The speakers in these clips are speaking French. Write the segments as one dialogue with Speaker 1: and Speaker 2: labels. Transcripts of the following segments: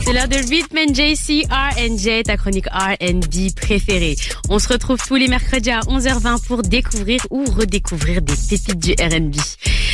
Speaker 1: C'est l'heure de Rhythm JC R&J, ta chronique R&B préférée. On se retrouve tous les mercredis à 11h20 pour découvrir ou redécouvrir des pépites du R&B.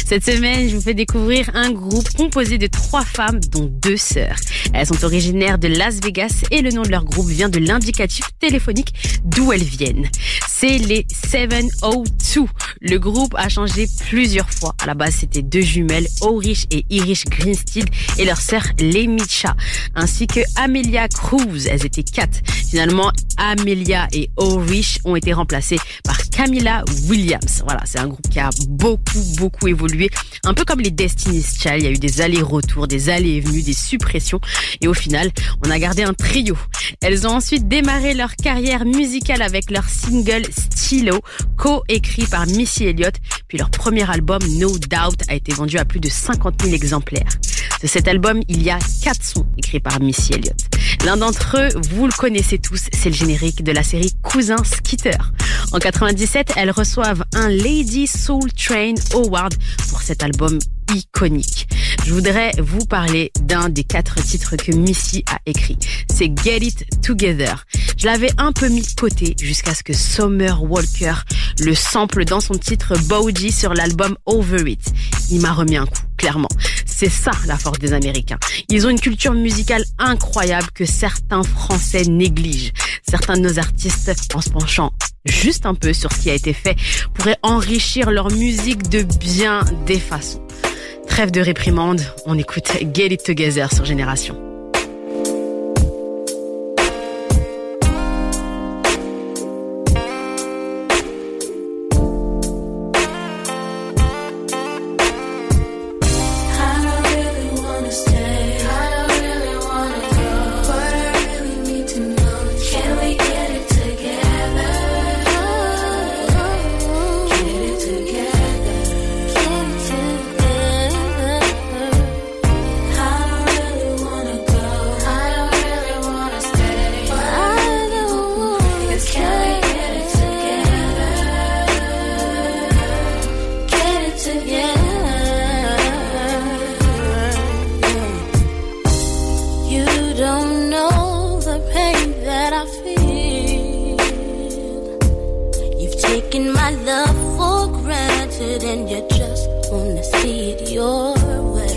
Speaker 1: Cette semaine, je vous fais découvrir un groupe composé de trois femmes, dont deux sœurs. Elles sont originaires de Las Vegas et le nom de leur groupe vient de l'indicatif téléphonique d'où elles viennent. C'est les 702. Le groupe a changé plusieurs fois. À la base, c'était deux jumelles, Orish et Irish Greenstead, et leur sœur Lemicha, ainsi que Amelia Cruz. Elles étaient quatre. Finalement, Amelia et Orish ont été remplacées par Camilla Williams. Voilà, c'est un groupe qui a beaucoup, beaucoup évolué. Un peu comme les Destiny's Child, il y a eu des allers-retours, des allées et venues, des suppressions. Et au final, on a gardé un trio. Elles ont ensuite démarré leur carrière musicale avec leur single Stylo, co-écrit par Missy Elliott. Puis leur premier album, No Doubt, a été vendu à plus de 50 000 exemplaires. De cet album, il y a quatre sons écrits par Missy Elliott. L'un d'entre eux, vous le connaissez tous, c'est le générique de la série Cousin Skitter. En 97, elles reçoivent un Lady Soul Train Award pour cet album iconique. Je voudrais vous parler d'un des quatre titres que Missy a écrit. C'est Get It Together. Je l'avais un peu mis de côté jusqu'à ce que Summer Walker le sample dans son titre Bowdy sur l'album Over It. Il m'a remis un coup, clairement. C'est ça la force des Américains. Ils ont une culture musicale incroyable que certains Français négligent. Certains de nos artistes, en se penchant juste un peu sur ce qui a été fait, pourraient enrichir leur musique de bien des façons. Trêve de réprimande, on écoute Get It Together sur Génération.
Speaker 2: That I feel. You've taken my love for granted and you just wanna see it your way.